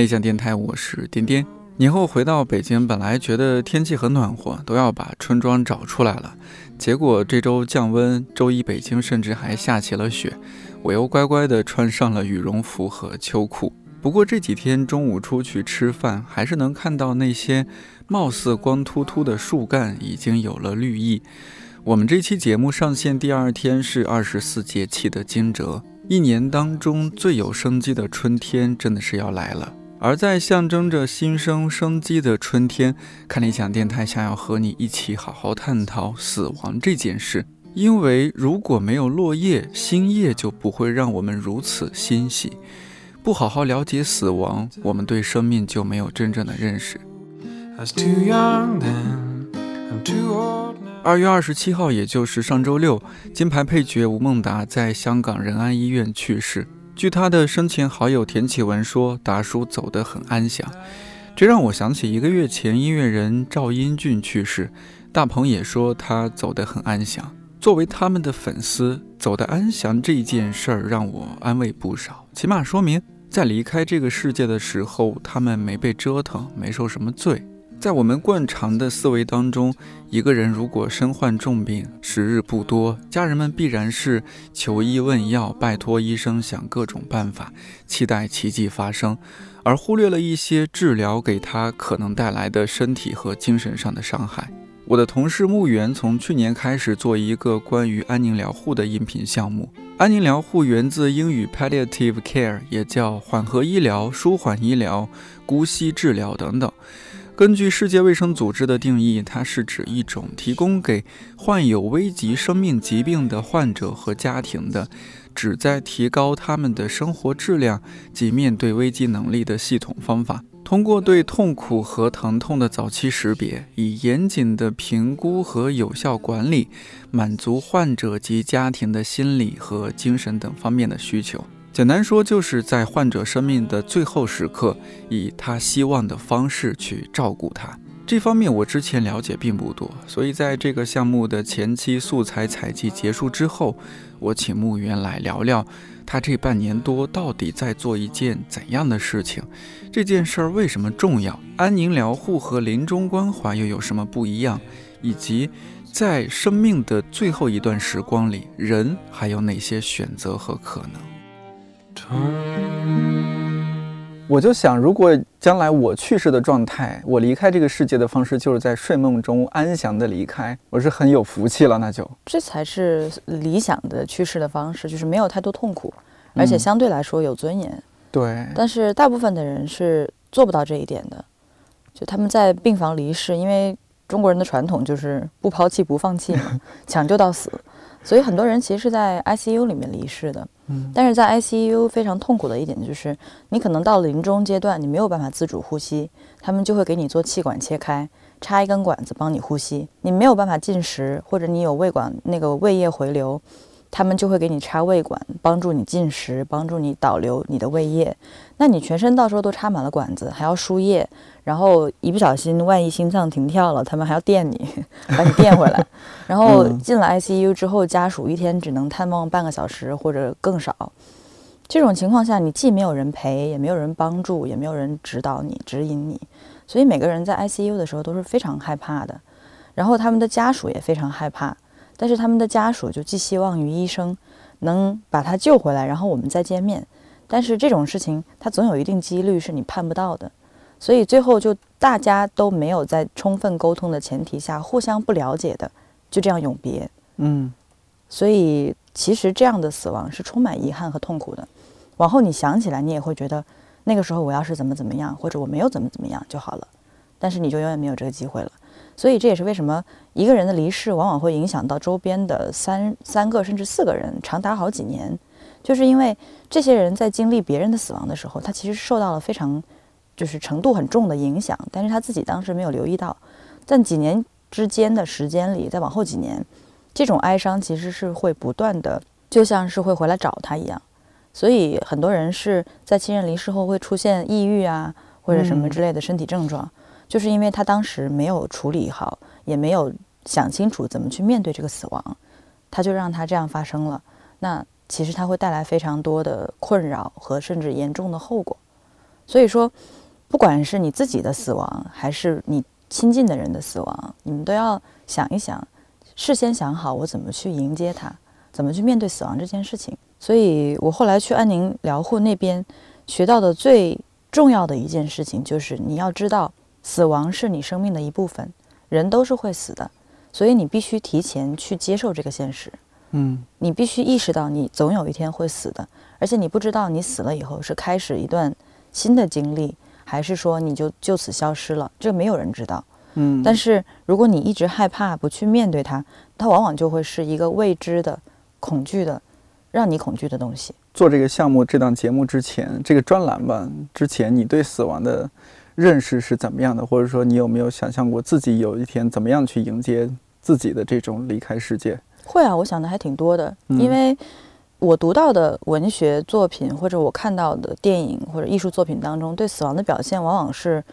理想电台，我是颠颠。年后回到北京，本来觉得天气很暖和，都要把春装找出来了。结果这周降温，周一北京甚至还下起了雪，我又乖乖地穿上了羽绒服和秋裤。不过这几天中午出去吃饭，还是能看到那些貌似光秃秃的树干已经有了绿意。我们这期节目上线第二天是二十四节气的惊蛰，一年当中最有生机的春天真的是要来了。而在象征着新生生机的春天，看理想电台想要和你一起好好探讨死亡这件事。因为如果没有落叶，新叶就不会让我们如此欣喜。不好好了解死亡，我们对生命就没有真正的认识。二月二十七号，也就是上周六，金牌配角吴孟达在香港仁安医院去世。据他的生前好友田启文说，达叔走得很安详，这让我想起一个月前音乐人赵英俊去世，大鹏也说他走得很安详。作为他们的粉丝，走得安详这件事儿让我安慰不少，起码说明在离开这个世界的时候，他们没被折腾，没受什么罪。在我们惯常的思维当中，一个人如果身患重病，时日不多，家人们必然是求医问药，拜托医生想各种办法，期待奇迹发生，而忽略了一些治疗给他可能带来的身体和精神上的伤害。我的同事木源从去年开始做一个关于安宁疗护的音频项目。安宁疗护源自英语 palliative care，也叫缓和医疗、舒缓医疗、姑息治疗等等。根据世界卫生组织的定义，它是指一种提供给患有危及生命疾病的患者和家庭的，旨在提高他们的生活质量及面对危机能力的系统方法。通过对痛苦和疼痛的早期识别，以严谨的评估和有效管理，满足患者及家庭的心理和精神等方面的需求。简单说，就是在患者生命的最后时刻，以他希望的方式去照顾他。这方面我之前了解并不多，所以在这个项目的前期素材采集结束之后，我请墓园来聊聊他这半年多到底在做一件怎样的事情，这件事儿为什么重要，安宁疗护和临终关怀又有什么不一样，以及在生命的最后一段时光里，人还有哪些选择和可能。我就想，如果将来我去世的状态，我离开这个世界的方式就是在睡梦中安详的离开，我是很有福气了，那就这才是理想的去世的方式，就是没有太多痛苦，而且相对来说有尊严。对，但是大部分的人是做不到这一点的，就他们在病房离世，因为中国人的传统就是不抛弃不放弃嘛，抢救到死，所以很多人其实是在 ICU 里面离世的。嗯但是在 ICU 非常痛苦的一点就是，你可能到临终阶段，你没有办法自主呼吸，他们就会给你做气管切开，插一根管子帮你呼吸。你没有办法进食，或者你有胃管那个胃液回流，他们就会给你插胃管，帮助你进食，帮助你导流你的胃液。那你全身到时候都插满了管子，还要输液，然后一不小心万一心脏停跳了，他们还要电你，把你电回来。然后嗯进了 ICU 之后，家属一天只能探望半个小时或者更少。这种情况下，你既没有人陪，也没有人帮助，也没有人指导你、指引你，所以每个人在 ICU 的时候都是非常害怕的。然后他们的家属也非常害怕，但是他们的家属就寄希望于医生能把他救回来，然后我们再见面。但是这种事情，它总有一定几率是你盼不到的，所以最后就大家都没有在充分沟通的前提下，互相不了解的，就这样永别。嗯所以其实这样的死亡是充满遗憾和痛苦的。往后你想起来，你也会觉得那个时候我要是怎么怎么样，或者我没有怎么怎么样就好了。但是你就永远没有这个机会了。所以这也是为什么一个人的离世往往会影响到周边的三三个甚至四个人，长达好几年，就是因为这些人在经历别人的死亡的时候，他其实受到了非常就是程度很重的影响，但是他自己当时没有留意到，在几年之间的时间里，再往后几年，这种哀伤其实是会不断的，就像是会回来找他一样。所以很多人是在亲人离世后会出现抑郁啊，或者什么之类的身体症状。就是因为他当时没有处理好，也没有想清楚怎么去面对这个死亡，他就让他这样发生了。那其实他会带来非常多的困扰和甚至严重的后果。所以说，不管是你自己的死亡，还是你亲近的人的死亡，你们都要想一想，事先想好我怎么去迎接他，怎么去面对死亡这件事情。所以我后来去安宁疗护那边学到的最重要的一件事情，就是你要知道，死亡是你生命的一部分，人都是会死的，所以你必须提前去接受这个现实。嗯你必须意识到你总有一天会死的，而且你不知道你死了以后是开始一段新的经历，还是说你就就此消失了，这没有人知道。嗯，但是如果你一直害怕不去面对它，它往往就会是一个未知的、恐惧的，让你恐惧的东西。做这个项目这档节目之前，这个专栏吧之前，你对死亡的认识是怎么样的？或者说，你有没有想象过自己有一天怎么样去迎接自己的这种离开世界？会啊，我想的还挺多的，嗯因为我读到的文学作品或者我看到的电影或者艺术作品当中，对死亡的表现往往是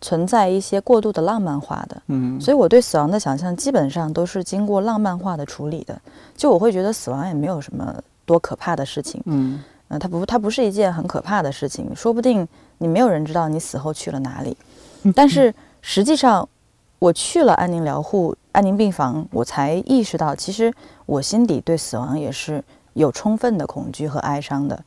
存在一些过度的浪漫化的。嗯所以我对死亡的想象基本上都是经过浪漫化的处理的。就我会觉得死亡也没有什么多可怕的事情，嗯嗯、它不，它不是一件很可怕的事情。说不定你没有人知道你死后去了哪里，但是实际上，我去了安宁疗护、安宁病房，我才意识到，其实我心底对死亡也是有充分的恐惧和哀伤的。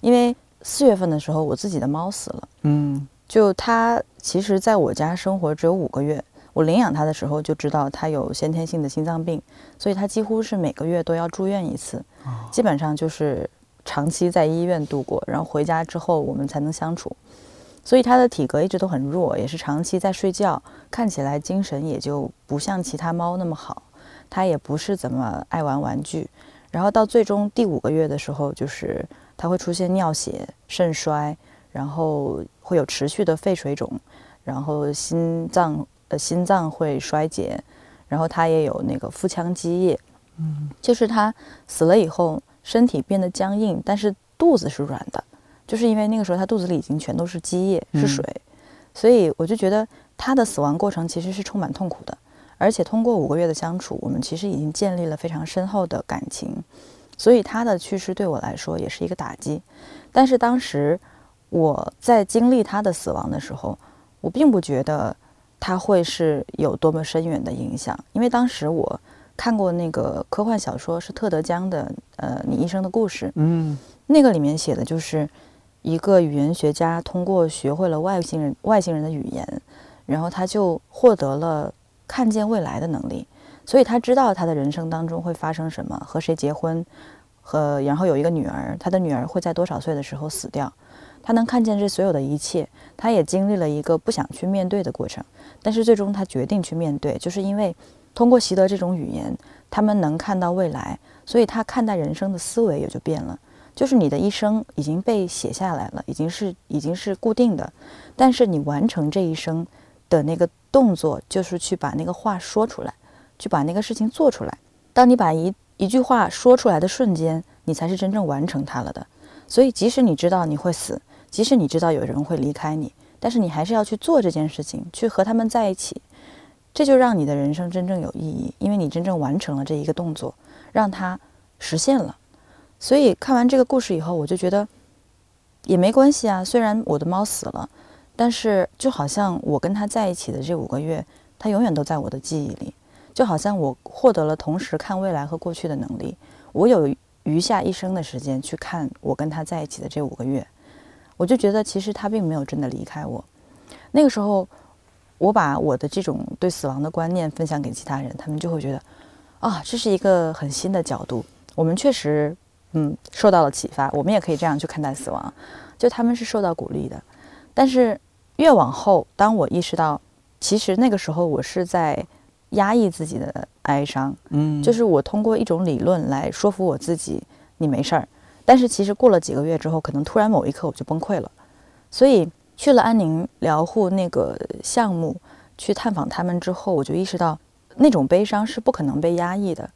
因为四月份的时候，我自己的猫死了。嗯。就它其实在我家生活只有五个月，我领养它的时候就知道它有先天性的心脏病，所以它几乎是每个月都要住院一次，基本上就是长期在医院度过，然后回家之后我们才能相处。所以它的体格一直都很弱，也是长期在睡觉，看起来精神也就不像其他猫那么好。它也不是怎么爱玩玩具，然后到最终第五个月的时候，就是它会出现尿血、肾衰，然后会有持续的肺水肿，然后心脏呃心脏会衰竭，然后它也有那个腹腔积液，嗯，就是它死了以后身体变得僵硬，但是肚子是软的，就是因为那个时候他肚子里已经全都是积液是嗯。水，所以我就觉得他的死亡过程其实是充满痛苦的，而且通过五个月的相处，我们其实已经建立了非常深厚的感情，所以他的去世对我来说也是一个打击，但是当时。我在经历他的死亡的时候，我并不觉得他会是有多么深远的影响，因为当时我看过那个科幻小说，是特德·江的《呃你一生的故事》，嗯。那个里面写的就是一个语言学家通过学会了外星人外星人的语言，然后他就获得了看见未来的能力，所以他知道他的人生当中会发生什么，和谁结婚，和然后有一个女儿，他的女儿会在多少岁的时候死掉。他能看见这所有的一切，他也经历了一个不想去面对的过程，但是最终他决定去面对，就是因为通过习得这种语言，他们能看到未来，所以他看待人生的思维也就变了。就是你的一生已经被写下来了，已经是已经是固定的，但是你完成这一生的那个动作，就是去把那个话说出来，去把那个事情做出来。当你把一一句话说出来的瞬间，你才是真正完成它了的。所以，即使你知道你会死，即使你知道有人会离开你，但是你还是要去做这件事情，去和他们在一起，这就让你的人生真正有意义，因为你真正完成了这一个动作，让它实现了。所以看完这个故事以后，我就觉得也没关系啊。虽然我的猫死了，但是就好像我跟它在一起的这五个月，它永远都在我的记忆里，就好像我获得了同时看未来和过去的能力，我有余下一生的时间去看我跟他在一起的这五个月，我就觉得其实它并没有真的离开我。那个时候，我把我的这种对死亡的观念分享给其他人，他们就会觉得，啊，这是一个很新的角度。我们确实，嗯，受到了启发，我们也可以这样去看待死亡，就他们是受到鼓励的。但是越往后，当我意识到，其实那个时候我是在压抑自己的哀伤，嗯，就是我通过一种理论来说服我自己，你没事儿。但是其实过了几个月之后，可能突然某一刻我就崩溃了。所以去了安宁疗护那个项目，去探访他们之后，我就意识到那种悲伤是不可能被压抑的。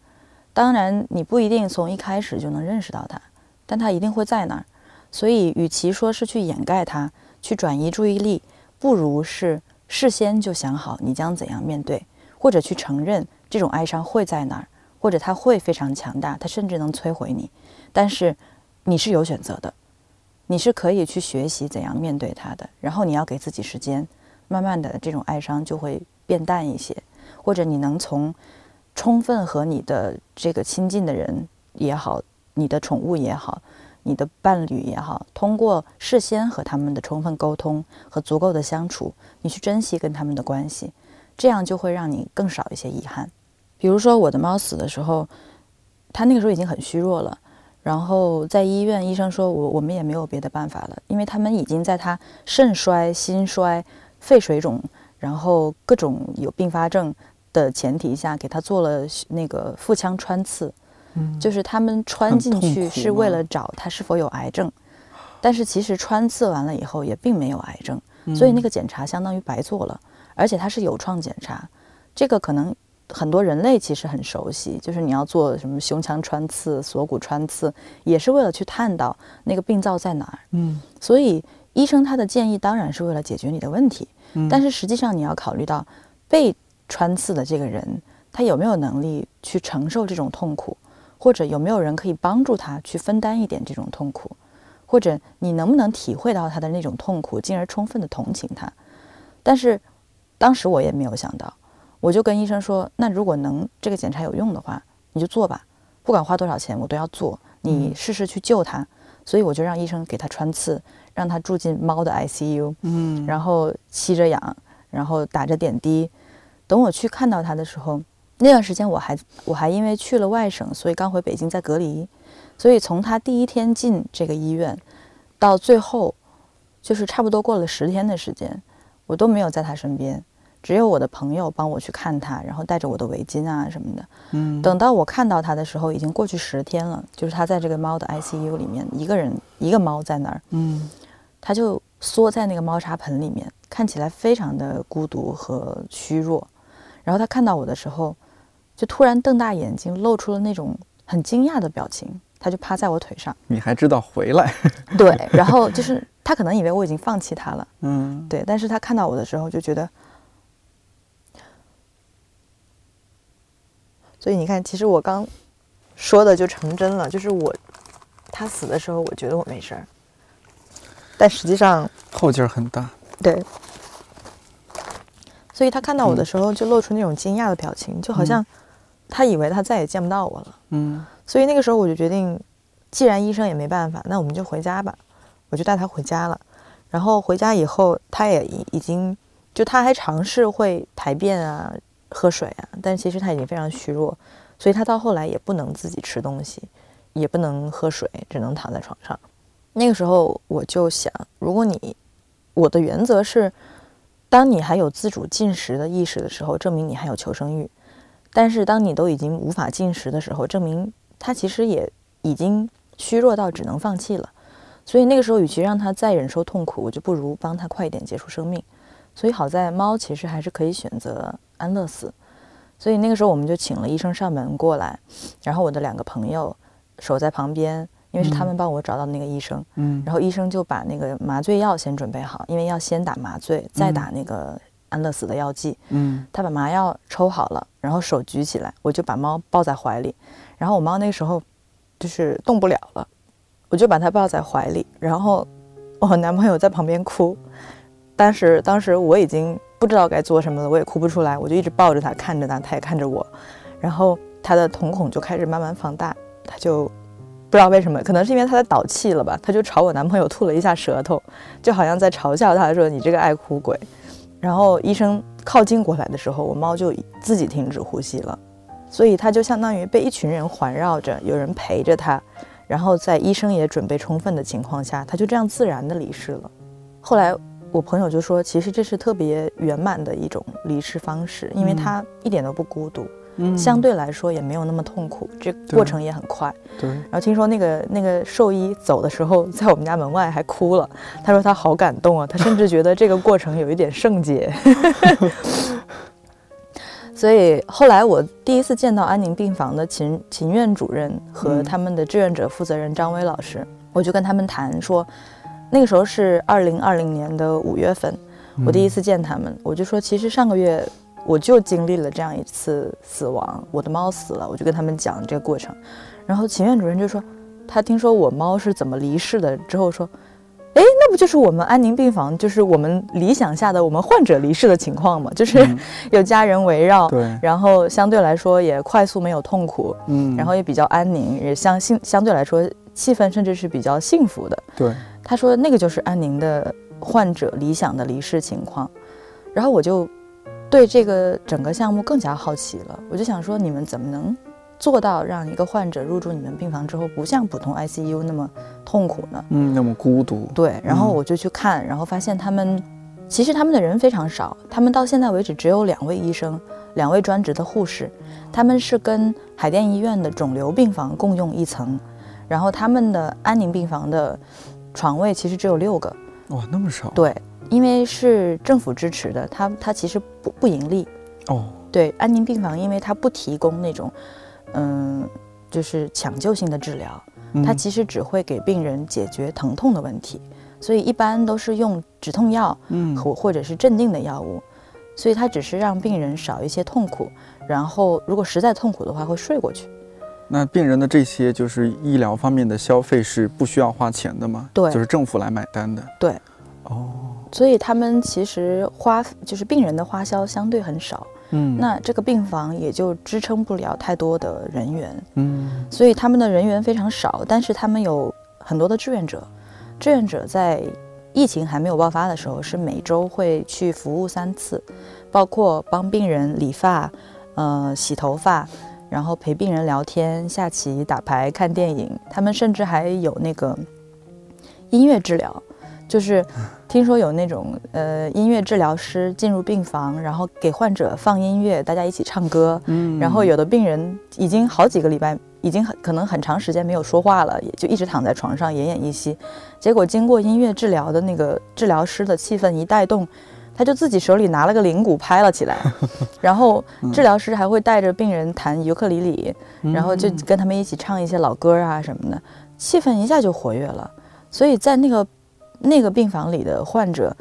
当然，你不一定从一开始就能认识到它，但它一定会在那儿。所以，与其说是去掩盖它，去转移注意力，不如是事先就想好你将怎样面对，或者去承认这种哀伤会在哪儿，或者它会非常强大，它甚至能摧毁你。但是你是有选择的，你是可以去学习怎样面对它的。然后你要给自己时间，慢慢的这种哀伤就会变淡一些，或者你能从充分和你的这个亲近的人也好，你的宠物也好。你的伴侣也好，通过事先和他们的充分沟通和足够的相处，你去珍惜跟他们的关系，这样就会让你更少一些遗憾。比如说我的猫死的时候，它那个时候已经很虚弱了，然后在医院，医生说我我们也没有别的办法了，因为他们已经在他肾衰、心衰、肺水肿，然后各种有并发症的前提下，给他做了那个腹腔穿刺。嗯就是他们穿进去是为了找他是否有癌症，但是其实穿刺完了以后也并没有癌症，所以那个检查相当于白做了，而且它是有创检查，这个可能很多人类其实很熟悉，就是你要做什么胸腔穿刺、锁骨穿刺，也是为了去探到那个病灶在哪儿。嗯，所以医生他的建议当然是为了解决你的问题，但是实际上你要考虑到被穿刺的这个人他有没有能力去承受这种痛苦。或者有没有人可以帮助他去分担一点这种痛苦，或者你能不能体会到他的那种痛苦，进而充分的同情他？但是当时我也没有想到，我就跟医生说：“那如果能这个检查有用的话，你就做吧，不管花多少钱我都要做。你试试去救他。”所以我就让医生给他穿刺，让他住进猫的 ICU，嗯，然后吸着氧，然后打着点滴。等我去看到他的时候。那段时间我还我还因为去了外省，所以刚回北京在隔离，所以从他第一天进这个医院，到最后，就是差不多过了十天的时间，我都没有在他身边，只有我的朋友帮我去看他，然后带着我的围巾啊什么的。嗯。等到我看到他的时候，已经过去十天了，就是他在这个猫的 ICU 里面，一个人一个猫在那儿。嗯。他就缩在那个猫砂盆里面，看起来非常的孤独和虚弱。然后他看到我的时候。就突然瞪大眼睛，露出了那种很惊讶的表情。他就趴在我腿上。你还知道回来？对，然后就是他可能以为我已经放弃他了。嗯，对。但是他看到我的时候就觉得，所以你看，其实我刚说的就成真了。就是我他死的时候，我觉得我没事儿，但实际上后劲儿很大。对。所以他看到我的时候，就露出那种惊讶的表情，就好像。他以为他再也见不到我了，嗯，所以那个时候我就决定，既然医生也没办法，那我们就回家吧。我就带他回家了。然后回家以后，他也已已经，就他还尝试会排便啊、喝水啊，但其实他已经非常虚弱，所以他到后来也不能自己吃东西，也不能喝水，只能躺在床上。那个时候我就想，如果你，我的原则是，当你还有自主进食的意识的时候，证明你还有求生欲。但是当你都已经无法进食的时候，证明他其实也已经虚弱到只能放弃了。所以那个时候，与其让他再忍受痛苦，我就不如帮他快一点结束生命。所以好在猫其实还是可以选择安乐死。所以那个时候我们就请了医生上门过来，然后我的两个朋友守在旁边，因为是他们帮我找到那个医生。嗯。然后医生就把那个麻醉药先准备好，因为要先打麻醉，再打那个。安乐死的药剂，嗯，他把麻药抽好了，然后手举起来，我就把猫抱在怀里，然后我猫那个时候就是动不了了，我就把它抱在怀里，然后我男朋友在旁边哭，但是当时我已经不知道该做什么了，我也哭不出来，我就一直抱着他，看着他，他也看着我，然后他的瞳孔就开始慢慢放大，他就不知道为什么，可能是因为他在导气了吧，他就朝我男朋友吐了一下舌头，就好像在嘲笑他说：“你这个爱哭鬼。”然后医生靠近过来的时候，我猫就自己停止呼吸了，所以它就相当于被一群人环绕着，有人陪着它，然后在医生也准备充分的情况下，它就这样自然的离世了。后来我朋友就说，其实这是特别圆满的一种离世方式，因为他一点都不孤独。相对来说也没有那么痛苦，这过程也很快。对。然后听说那个那个兽医走的时候，在我们家门外还哭了。他说他好感动啊，他甚至觉得这个过程有一点圣洁。所以后来我第一次见到安宁病房的秦秦院主任和他们的志愿者负责人张威老师，我就跟他们谈说，那个时候是二零二零年的五月份，我第一次见他们，我就说，其实上个月我就经历了这样一次死亡，我的猫死了，我就跟他们讲这个过程。然后秦院主任就说，他听说我猫是怎么离世的之后说。哎，那不就是我们安宁病房，就是我们理想下的我们患者离世的情况吗？就是 有家人围绕，对，然后相对来说也快速没有痛苦，嗯，然后也比较安宁，也相信相对来说气氛甚至是比较幸福的。对，他说那个就是安宁的患者理想的离世情况，然后我就对这个整个项目更加好奇了，我就想说你们怎么能？做到让一个患者入住你们病房之后，不像普通 ICU 那么痛苦呢？嗯，那么孤独。对，然后我就去看，然后发现他们其实他们的人非常少，他们到现在为止只有两位医生，两位专职的护士，他们是跟海淀医院的肿瘤病房共用一层，然后他们的安宁病房的床位其实只有六个。哇，那么少？对，因为是政府支持的，它它其实不不盈利。哦，对，安宁病房，因为它不提供那种。嗯，就是抢救性的治疗，它其实只会给病人解决疼痛的问题，所以一般都是用止痛药，嗯，或或者是镇定的药物，所以它只是让病人少一些痛苦，然后如果实在痛苦的话会睡过去。那病人的这些就是医疗方面的消费是不需要花钱的吗？对，就是政府来买单的。对，哦，所以他们其实花就是病人的花销相对很少。嗯，那这个病房也就支撑不了太多的人员，嗯，所以他们的人员非常少，但是他们有很多的志愿者，志愿者在疫情还没有爆发的时候，是每周会去服务三次，包括帮病人理发，呃，洗头发，然后陪病人聊天、下棋、打牌、看电影，他们甚至还有那个音乐治疗。就是 听说有那种呃音乐治疗师进入病房，然后给患者放音乐，大家一起唱歌。嗯，然后有的病人已经好几个礼拜，已经很可能很长时间没有说话了，也就一直躺在床上奄奄一息。结果经过音乐治疗的那个治疗师的气氛一带动，他就自己手里拿了个铃鼓拍了起来，然后治疗师还会带着病人弹尤克里里，然后就跟他们一起唱一些老歌啊什么的，气氛一下就活跃了。所以在那个。那个病房里的患者，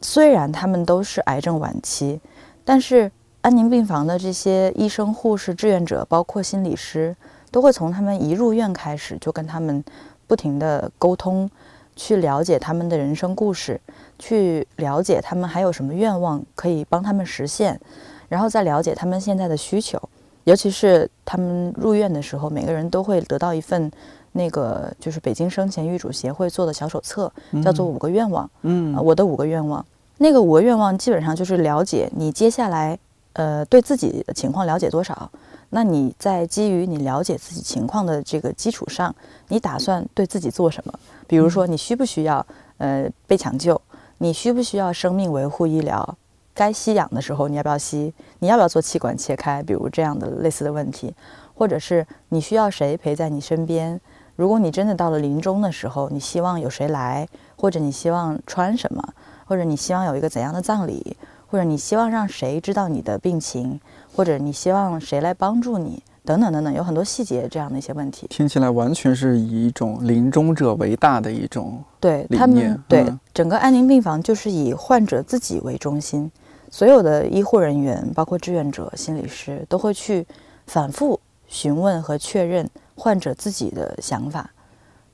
虽然他们都是癌症晚期，但是安宁病房的这些医生、护士、志愿者，包括心理师，都会从他们一入院开始就跟他们不停的沟通，去了解他们的人生故事，去了解他们还有什么愿望可以帮他们实现，然后再了解他们现在的需求，尤其是他们入院的时候，每个人都会得到一份。那个就是北京生前预嘱协会做的小手册，叫做五个愿望。嗯，我的五个愿望，那个五个愿望基本上就是了解你接下来，呃，对自己的情况了解多少。那你在基于你了解自己情况的这个基础上，你打算对自己做什么？比如说，你需不需要呃被抢救？你需不需要生命维护医疗？该吸氧的时候你要不要吸？你要不要做气管切开？比如这样的类似的问题，或者是你需要谁陪在你身边？如果你真的到了临终的时候，你希望有谁来，或者你希望穿什么，或者你希望有一个怎样的葬礼，或者你希望让谁知道你的病情，或者你希望谁来帮助你，等等等等，有很多细节这样的一些问题。听起来完全是以一种临终者为大的一种对他们对整个安宁病房就是以患者自己为中心，所有的医护人员，包括志愿者、心理师，都会去反复询问和确认。患者自己的想法，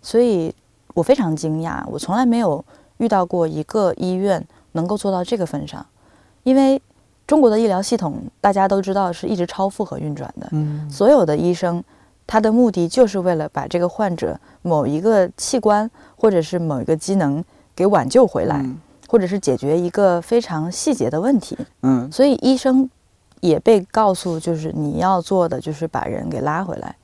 所以我非常惊讶，我从来没有遇到过一个医院能够做到这个份上。因为中国的医疗系统大家都知道是一直超负荷运转的，嗯，所有的医生他的目的就是为了把这个患者某一个器官或者是某一个机能给挽救回来，或者是解决一个非常细节的问题，嗯，所以医生也被告诉，就是你要做的就是把人给拉回来。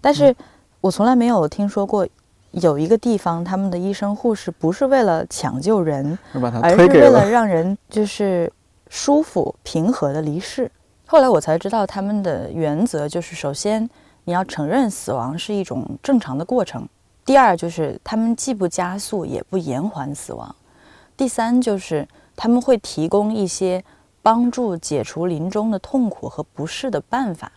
但是，我从来没有听说过有一个地方，他们的医生护士不是为了抢救人，而是为了让人就是舒服平和的离世。后来我才知道，他们的原则就是：首先，你要承认死亡是一种正常的过程；第二，就是他们既不加速也不延缓死亡；第三，就是他们会提供一些帮助解除临终的痛苦和不适的办法。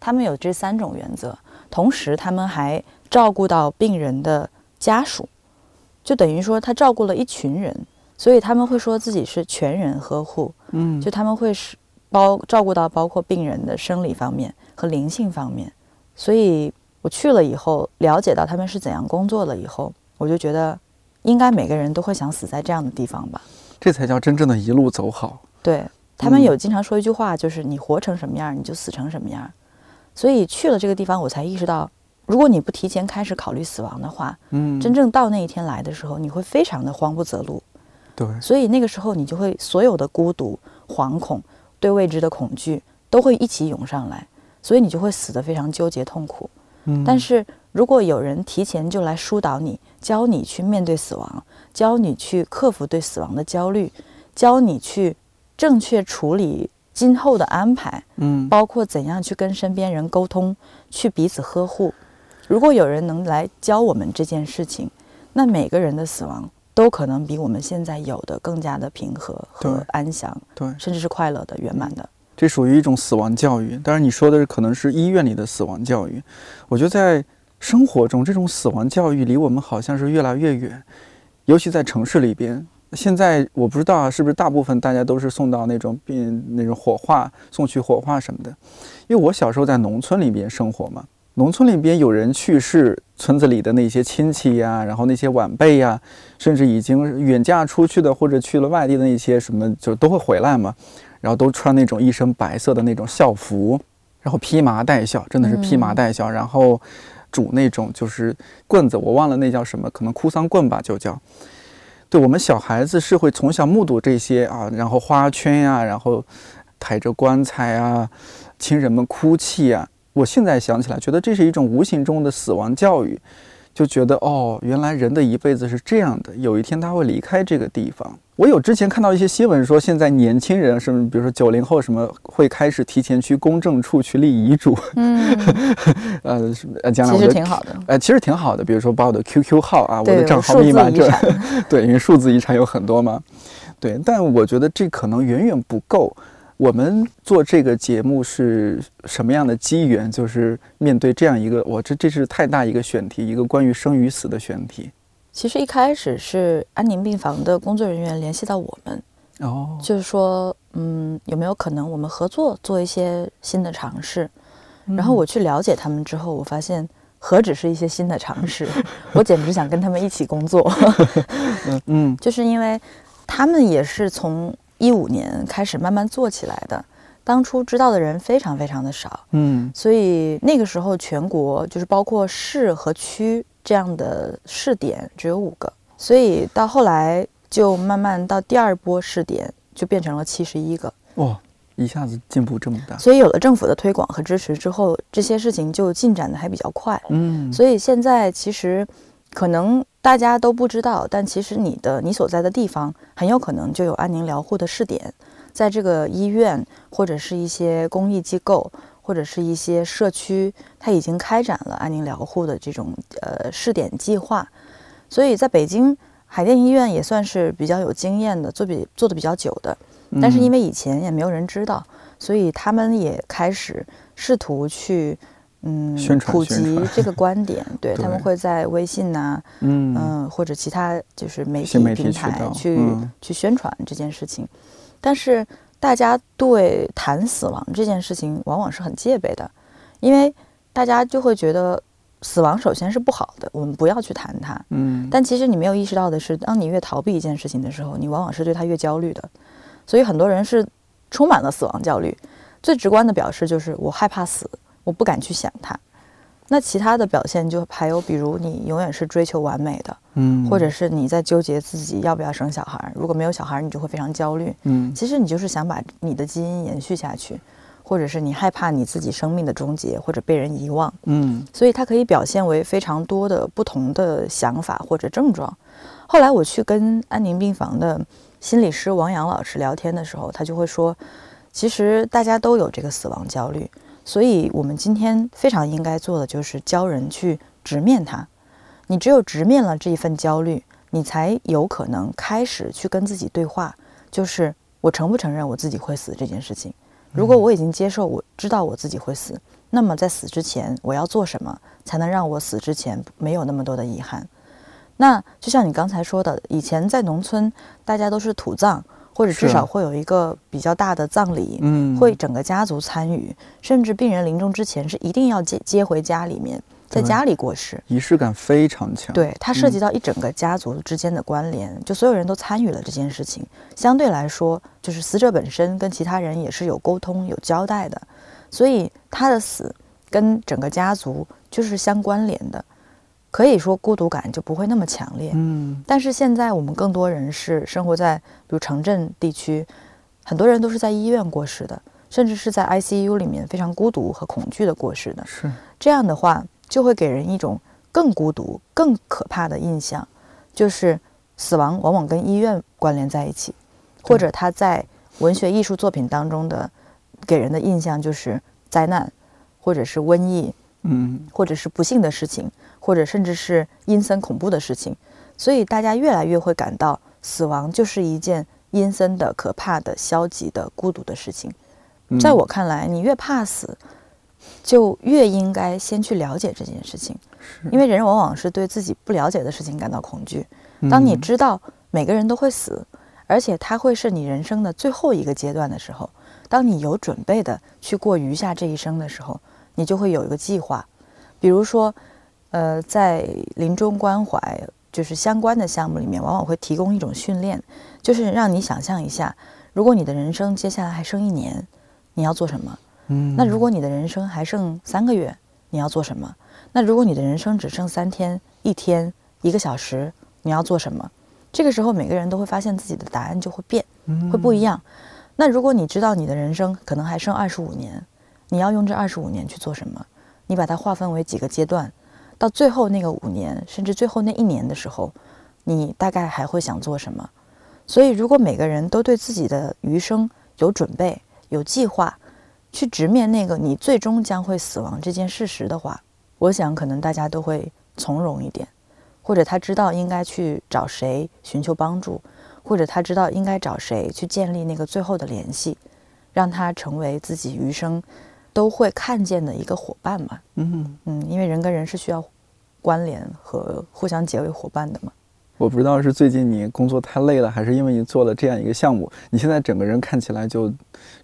他们有这三种原则。同时，他们还照顾到病人的家属，就等于说他照顾了一群人。所以他们会说自己是全人呵护，嗯，就他们会是包照顾到包括病人的生理方面和灵性方面。所以我去了以后，了解到他们是怎样工作了以后，我就觉得应该每个人都会想死在这样的地方吧。这才叫真正的一路走好。对他们嗯有经常说一句话，就是你活成什么样，你就死成什么样。所以去了这个地方，我才意识到，如果你不提前开始考虑死亡的话，嗯，真正到那一天来的时候，你会非常的慌不择路。对，所以那个时候，你就会所有的孤独、惶恐、对未知的恐惧都会一起涌上来，所以你就会死得非常纠结痛苦。嗯，但是如果有人提前就来疏导你，教你去面对死亡，教你去克服对死亡的焦虑，教你去正确处理今后的安排，嗯，包括怎样去跟身边人沟通，去彼此呵护。如果有人能来教我们这件事情，那每个人的死亡都可能比我们现在有的更加的平和和安详，对，甚至是快乐的、圆满的。这属于一种死亡教育。当然，你说的可能是医院里的死亡教育。我觉得在生活中，这种死亡教育离我们好像是越来越远，尤其在城市里边。现在我不知道啊，是不是大部分大家都是送到那种病那种火化，送去火化什么的。因为我小时候在农村里边生活嘛，农村里边有人去世，村子里的那些亲戚呀，然后那些晚辈呀，甚至已经远嫁出去的或者去了外地的那些什么，就都会回来嘛。然后都穿那种一身白色的那种校服，然后披麻戴孝，真的是披麻戴孝，然后拄那种就是棍子，我忘了那叫什么，可能哭丧棍吧，就叫。对我们小孩子是会从小目睹这些啊，然后花圈呀、然后抬着棺材啊，亲人们哭泣啊。我现在想起来，觉得这是一种无形中的死亡教育，就觉得哦，原来人的一辈子是这样的，有一天他会离开这个地方。我有之前看到一些新闻说，现在年轻人什么，比如说九零后什么，会开始提前去公证处去立遗嘱，嗯，呃，将来其我的实挺好的。呃，其实挺好的。比如说把我的 QQ 号啊，我的账号密码这，对，因为数字遗产有很多嘛。对，但我觉得这可能远远不够。我们做这个节目是什么样的机缘？就是面对这样一个，我这这是太大一个选题，一个关于生与死的选题。其实一开始是安宁病房的工作人员联系到我们，哦，就是说，嗯，有没有可能我们合作做一些新的尝试？然后我去了解他们之后，我发现何止是一些新的尝试，我简直想跟他们一起工作，嗯 就是因为他们也是从一五年开始慢慢做起来的，当初知道的人非常非常的少，嗯所以那个时候全国就是包括市和区这样的试点只有五个，所以到后来就慢慢到第二波试点就变成了七十一个。哇，一下子进步这么大。所以有了政府的推广和支持之后，这些事情就进展的还比较快。嗯，所以现在其实可能大家都不知道，但其实你的你所在的地方很有可能就有安宁疗护的试点，在这个医院或者是一些公益机构或者是一些社区，它已经开展了安宁疗护的这种呃试点计划。所以在北京海淀医院也算是比较有经验的，做比做的比较久的。但是因为为以前也没有人知道，所以他们也开始试图去嗯宣传普及这个观点。对对 他们会在微信呐、嗯嗯、或者其他就是媒体平台去、嗯去宣传这件事情。但是大家对谈死亡这件事情往往是很戒备的，因为大家就会觉得死亡首先是不好的，我们不要去谈它。嗯，但其实你没有意识到的是，当你越逃避一件事情的时候，你往往是对它越焦虑的。所以很多人是充满了死亡焦虑。最直观的表示就是我害怕死，我不敢去想它。那其他的表现就还有，比如你永远是追求完美的，嗯，或者是你在纠结自己要不要生小孩。如果没有小孩，你就会非常焦虑。嗯其实你就是想把你的基因延续下去，或者是你害怕你自己生命的终结或者被人遗忘。嗯所以它可以表现为非常多的不同的想法或者症状。后来我去跟安宁病房的心理师王阳老师聊天的时候，他就会说，其实大家都有这个死亡焦虑，所以我们今天非常应该做的就是教人去直面它。你只有直面了这一份焦虑，你才有可能开始去跟自己对话，就是我承不承认我自己会死这件事情。如果我已经接受，我知道我自己会死，那么在死之前，我要做什么才能让我死之前没有那么多的遗憾？那就像你刚才说的，以前在农村，大家都是土葬，或者至少会有一个比较大的葬礼，嗯，会整个家族参与，甚至病人临终之前是一定要接接回家里面，在家里过世。仪式感非常强。，对，它涉及到一整个家族之间的关联，就所有人都参与了这件事情。相对来说，就是死者本身跟其他人也是有沟通、有交代的，所以他的死跟整个家族就是相关联的，可以说孤独感就不会那么强烈。嗯，但是现在我们更多人是生活在比如城镇地区，很多人都是在医院过世的，甚至是在 ICU 里面非常孤独和恐惧的过世的。是，这样的话，就会给人一种更孤独、更可怕的印象，就是死亡往往跟医院关联在一起，或者他在文学艺术作品当中的给人的印象就是灾难，或者是瘟疫，嗯，或者是不幸的事情，或者甚至是阴森恐怖的事情。所以大家越来越会感到死亡就是一件阴森的、可怕的、消极的、孤独的事情。嗯在我看来，你越怕死，就越应该先去了解这件事情，因为人往往是对自己不了解的事情感到恐惧。当你嗯知道每个人都会死，而且它会是你人生的最后一个阶段的时候，当你有准备的去过余下这一生的时候，你就会有一个计划。比如说，呃，在临终关怀就是相关的项目里面，往往会提供一种训练，就是让你想象一下，如果你的人生接下来还剩一年，你要做什么？嗯，那如果你的人生还剩三个月，你要做什么？那如果你的人生只剩三天、一天、一个小时，你要做什么？这个时候，每个人都会发现自己的答案就会变，嗯会不一样。那如果你知道你的人生可能还剩二十五年，你要用这二十五年去做什么？你把它划分为几个阶段，到最后那个五年，甚至最后那一年的时候，你大概还会想做什么？所以，如果每个人都对自己的余生有准备、有计划，去直面那个你最终将会死亡这件事实的话，我想可能大家都会从容一点，或者他知道应该去找谁寻求帮助，或者他知道应该找谁去建立那个最后的联系，让他成为自己余生都会看见的一个伙伴嘛。嗯，嗯，因为人跟人是需要关联和互相结为伙伴的嘛。我不知道是最近你工作太累了，还是因为你做了这样一个项目，你现在整个人看起来就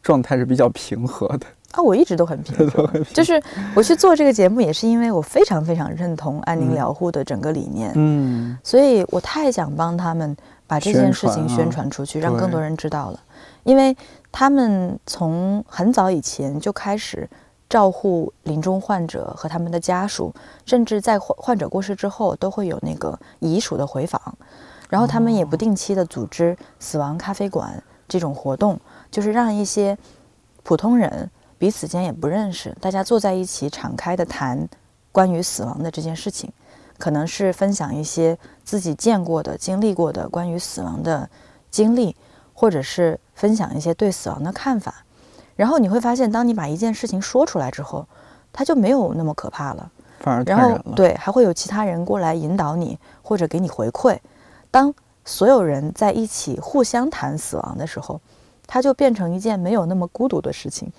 状态是比较平和的。啊，我一直 都很平和，就是我去做这个节目，也是因为我非常非常认同安宁疗护的整个理念，嗯，所以我太想帮他们把这件事情宣传出去，让更多人知道了，因为他们从很早以前就开始照护临终患者和他们的家属，甚至在患患者过世之后，都会有那个遗属的回访，然后他们也不定期的组织死亡咖啡馆这种活动，就是让一些普通人彼此间也不认识，大家坐在一起敞开的谈关于死亡的这件事情，可能是分享一些自己见过的、经历过的关于死亡的经历，或者是分享一些对死亡的看法。然后你会发现，当你把一件事情说出来之后，它就没有那么可怕了。反而然后对，还会有其他人过来引导你，或者给你回馈。当所有人在一起互相谈死亡的时候，它就变成一件没有那么孤独的事情，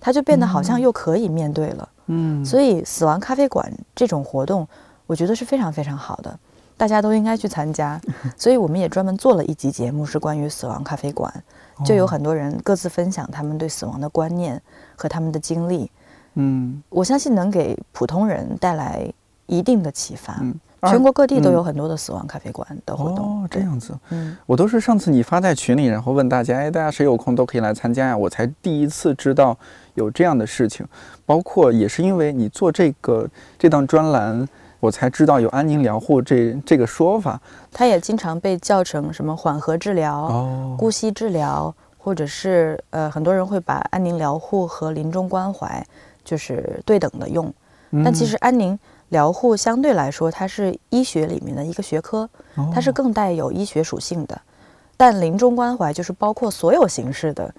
它就变得好像又可以面对了。嗯，所以，死亡咖啡馆这种活动，我觉得是非常非常好的，大家都应该去参加。所以，我们也专门做了一集节目，是关于死亡咖啡馆，就有很多人各自分享他们对死亡的观念和他们的经历。嗯我相信能给普通人带来一定的启发。嗯，全国各地都嗯有很多的死亡咖啡馆的活动。哦，这，样子。嗯，我都是上次你发在群里，然后问大家，哎，大家谁有空都可以来参加呀，我才第一次知道有这样的事情。包括也是因为你做这个这档专栏，我才知道有安宁疗护这这个说法。它也经常被叫成什么缓和治疗、哦，姑息治疗，或者是呃，很多人会把安宁疗护和临终关怀就是对等的用。但其嗯实安宁疗护相对来说，它是医学里面的一个学科，它是哦更带有医学属性的。但临终关怀就是包括所有形式的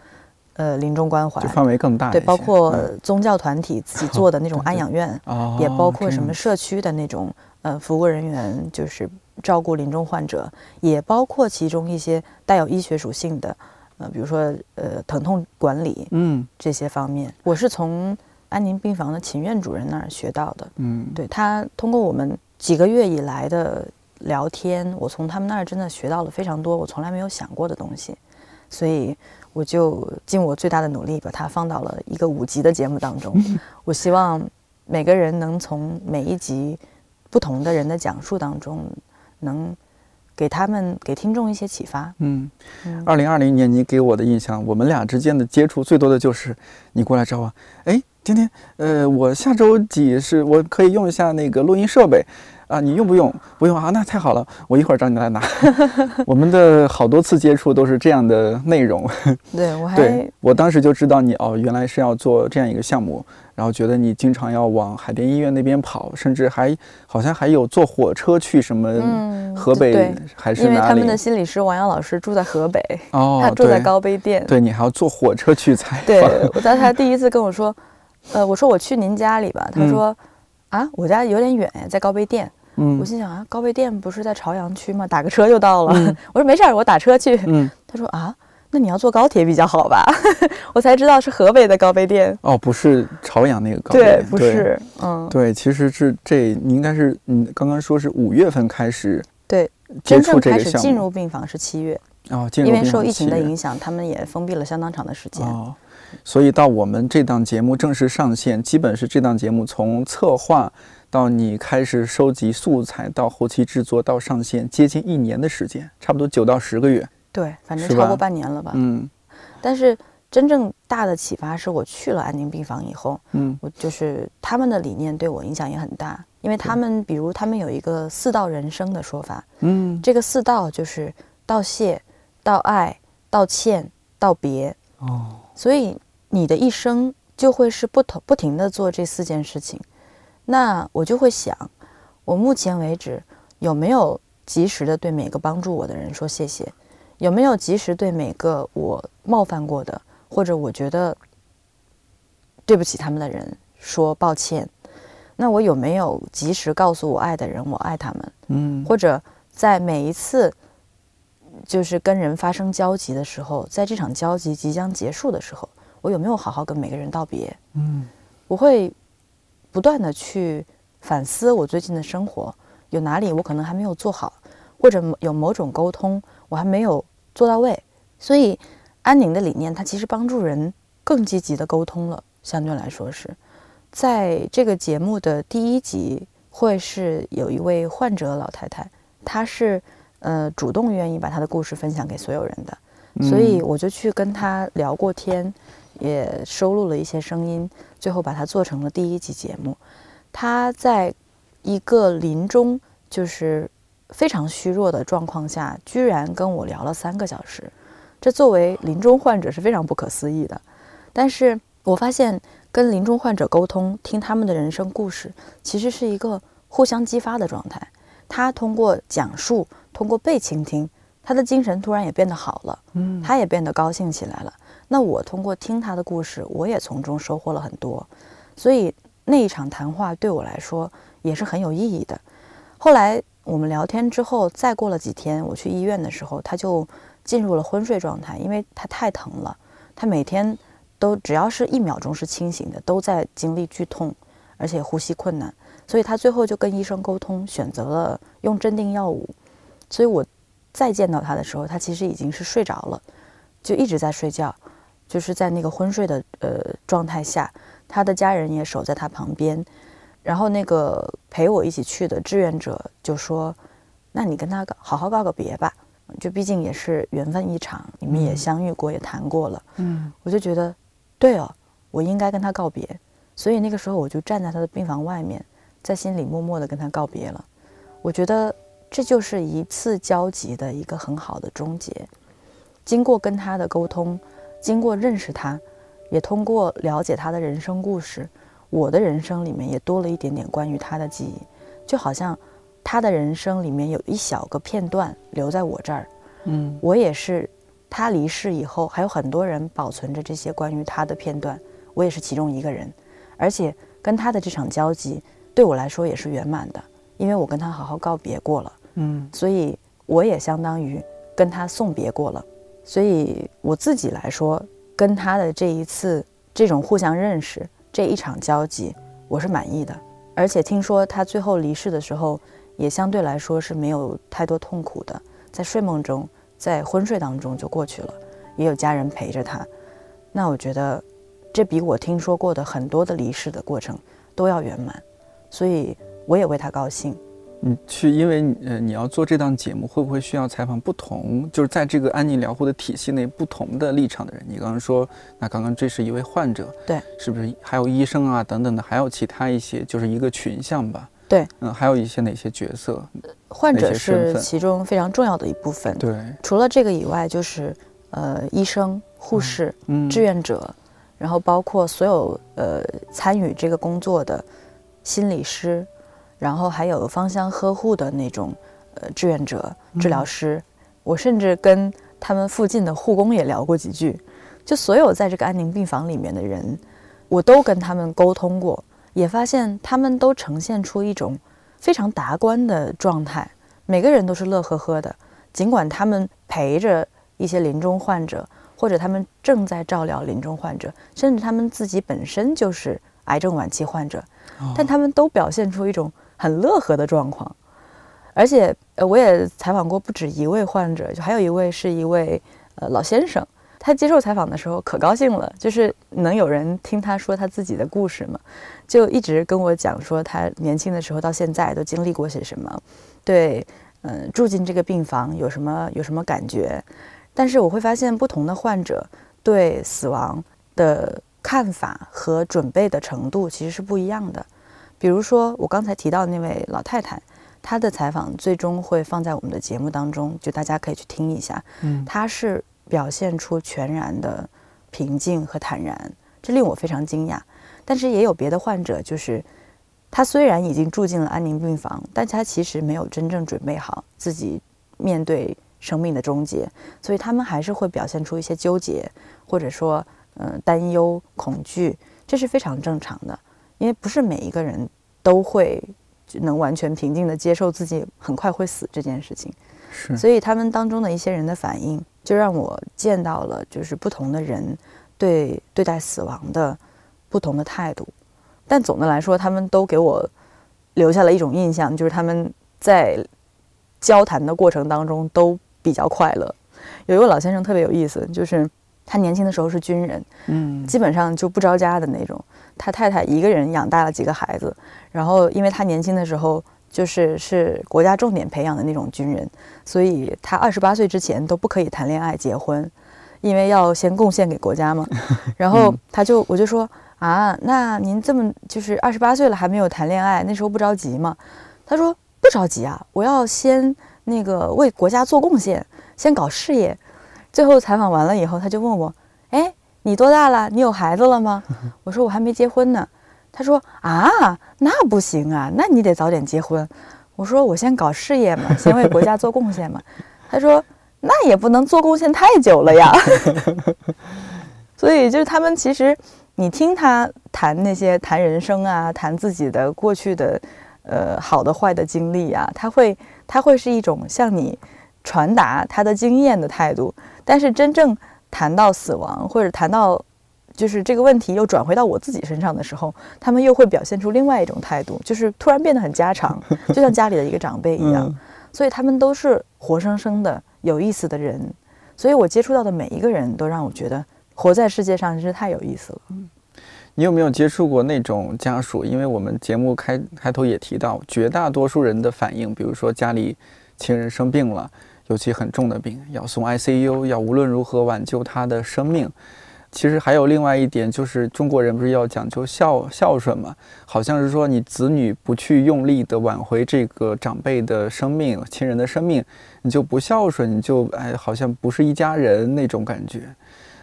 呃临终关怀。就，范围更大。对，包括嗯。宗教团体自己做的那种 安养院，哦，也包括什么社区的那种呃服务人员，就是照顾临终患者，也包括其中一些带有医学属性的，呃，比如说呃疼痛管理嗯。这些方面。我是从安宁病房的秦院主任那儿学到的，嗯，对他通过我们几个月以来的聊天，我从他们那儿真的学到了非常多我从来没有想过的东西，所以我就尽我最大的努力把它放到了一个五集的节目当中。我希望每个人能从每一集不同的人的讲述当中，能给他们给听众一些启发。嗯，二零二零年你给我的印象，我们俩之间的接触最多的就是你过来找我，哎，今天呃，我下周几是我可以用一下那个录音设备。啊，你用不用？不用啊，那太好了，我一会儿找你来拿。我们的好多次接触都是这样的内容。对我还，对我当时就知道你哦，原来是要做这样一个项目，然后觉得你经常要往海淀医院那边跑，甚至还好像还有坐火车去什么河北还是哪里？因为他们的心理师王阳老师住在河北，哦，他住在高碑店，对你还要坐火车去采访。对我在他第一次跟我说，呃，我说我去您家里吧，他说啊，我家有点远，在高碑店。我心想啊，高碑店不是在朝阳区吗？打个车就到了。我说没事儿，我打车去。嗯，他说啊，那你要坐高铁比较好吧？我才知道是河北的高碑店。哦，不是朝阳那个高碑店。对，不是。嗯，对，其实是这，你应该是你，刚刚说是五月份开始。对，真正开始进入病房是七月。哦，因为受疫情的影响，他们也封闭了相当长的时间。哦，所以到我们这档节目正式上线，基本是这档节目从策划。到你开始收集素材，到后期制作，到上线，接近一年的时间，差不多九到十个月。对，反正超过半年了吧。嗯。但是真正大的启发是我去了安宁病房以后，嗯，我就是他们的理念对我影响也很大，因为他们比如他们有一个四道人生的说法，嗯，这个四道就是道谢、道爱、道歉、道别。哦。所以你的一生就会是不同不停的做这四件事情。那我就会想，我目前为止有没有及时的对每个帮助我的人说谢谢？有没有及时对每个我冒犯过的或者我觉得对不起他们的人说抱歉？那我有没有及时告诉我爱的人我爱他们？嗯，或者在每一次就是跟人发生交集的时候，在这场交集即将结束的时候，我有没有好好跟每个人道别？嗯，我会。不断的去反思我最近的生活有哪里我可能还没有做好，或者有某种沟通我还没有做到位。所以安宁的理念，它其实帮助人更积极的沟通了。相对来说是，在这个节目的第一集会是有一位患者老太太，她是呃主动愿意把她的故事分享给所有人的，所以我就去跟她聊过天。也收录了一些声音，最后把它做成了第一集节目。他在一个临终就是非常虚弱的状况下，居然跟我聊了三个小时，这作为临终患者是非常不可思议的。但是我发现跟临终患者沟通，听他们的人生故事，其实是一个互相激发的状态。他通过讲述，通过被倾听，他的精神突然也变得好了，嗯，他也变得高兴起来了。那我通过听他的故事，我也从中收获了很多，所以那一场谈话对我来说也是很有意义的。后来我们聊天之后，再过了几天，我去医院的时候，他就进入了昏睡状态，因为他太疼了，他每天都只要是一秒钟是清醒的，都在经历剧痛，而且呼吸困难，所以他最后就跟医生沟通，选择了用镇定药物。所以我再见到他的时候，他其实已经是睡着了，就一直在睡觉。就是在那个昏睡的呃状态下，他的家人也守在他旁边，然后那个陪我一起去的志愿者就说：“那你跟他好好告个别吧，就毕竟也是缘分一场，你们也相遇过，也谈过了。”嗯，我就觉得，对哦，我应该跟他告别，所以那个时候我就站在他的病房外面，在心里默默的跟他告别了。我觉得这就是一次交集的一个很好的终结。经过跟他的沟通。经过认识他，也通过了解他的人生故事，我的人生里面也多了一点点关于他的记忆，就好像他的人生里面有一小个片段留在我这儿，嗯，我也是他离世以后，还有很多人保存着这些关于他的片段，我也是其中一个人，而且跟他的这场交集对我来说也是圆满的，因为我跟他好好告别过了，嗯，所以我也相当于跟他送别过了。所以我自己来说，跟他的这一次这种互相认识这一场交集，我是满意的。而且听说他最后离世的时候，也相对来说是没有太多痛苦的，在睡梦中，在昏睡当中就过去了，也有家人陪着他。那我觉得，这比我听说过的很多的离世的过程都要圆满，所以我也为他高兴。你去，因为呃，你要做这档节目，会不会需要采访不同，就是在这个安宁疗护的体系内不同的立场的人？你刚刚说，那刚刚这是一位患者，对，是不是还有医生啊等等的，还有其他一些，就是一个群像吧？对，嗯，还有一些哪些角色？患者是其中非常重要的一部分。对，除了这个以外，就是呃，医生、护士、嗯，志愿者，然后包括所有呃参与这个工作的心理师，然后还有芳香呵护的那种呃志愿者、治疗师。我甚至跟他们附近的护工也聊过几句，就所有在这个安宁病房里面的人，我都跟他们沟通过，也发现他们都呈现出一种非常达观的状态，每个人都是乐呵呵的，尽管他们陪着一些临终患者，或者他们正在照料临终患者，甚至他们自己本身就是癌症晚期患者，但他们都表现出一种很乐呵的状况。而且，呃，我也采访过不止一位患者，就还有一位是一位呃老先生，他接受采访的时候可高兴了，就是能有人听他说他自己的故事嘛，就一直跟我讲说他年轻的时候到现在都经历过些什么，对，嗯、住进这个病房有什么有什么感觉，但是我会发现不同的患者对死亡的看法和准备的程度其实是不一样的。比如说我刚才提到的那位老太太，她的采访最终会放在我们的节目当中，就大家可以去听一下。嗯她是表现出全然的平静和坦然，这令我非常惊讶。但是也有别的患者，就是他虽然已经住进了安宁病房，但他其实没有真正准备好自己面对生命的终结，所以他们还是会表现出一些纠结，或者说嗯、呃担忧、恐惧，这是非常正常的，因为不是每一个人都会能完全平静的接受自己很快会死这件事情。是，所以他们当中的一些人的反应，就让我见到了就是不同的人对对待死亡的不同的态度。但总的来说，他们都给我留下了一种印象，就是他们在交谈的过程当中都比较快乐。有一位老先生特别有意思，就是他年轻的时候是军人，嗯基本上就不着家的那种。他太太一个人养大了几个孩子，然后因为他年轻的时候就是是国家重点培养的那种军人，所以他二十八岁之前都不可以谈恋爱、结婚，因为要先贡献给国家嘛。然后他就我就说啊，那您这么就是二十八岁了还没有谈恋爱，那时候不着急吗？他说不着急啊，我要先那个为国家做贡献，先搞事业。最后采访完了以后，他就问我，哎，你多大了？你有孩子了吗？我说我还没结婚呢。他说啊，那不行啊，那你得早点结婚。我说我先搞事业嘛，先为国家做贡献嘛。他说那也不能做贡献太久了呀。所以就是他们其实，你听他谈那些谈人生啊，谈自己的过去的呃好的坏的经历啊，他会他会是一种向你传达他的经验的态度。但是真正谈到死亡或者谈到就是这个问题又转回到我自己身上的时候，他们又会表现出另外一种态度，就是突然变得很家常，就像家里的一个长辈一样。嗯所以他们都是活生生的有意思的人。所以我接触到的每一个人都让我觉得活在世界上真是太有意思了。你有没有接触过那种家属？因为我们节目开开头也提到，绝大多数人的反应，比如说家里亲人生病了，尤其很重的病，要送 ICU，要无论如何挽救他的生命。其实还有另外一点，就是中国人不是要讲究孝孝顺嘛？好像是说你子女不去用力的挽回这个长辈的生命、亲人的生命，你就不孝顺，你就哎，好像不是一家人那种感觉。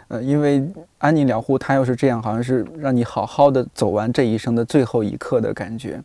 呃，因为安宁疗护它又是这样，好像是让你好好的走完这一生的最后一刻的感觉，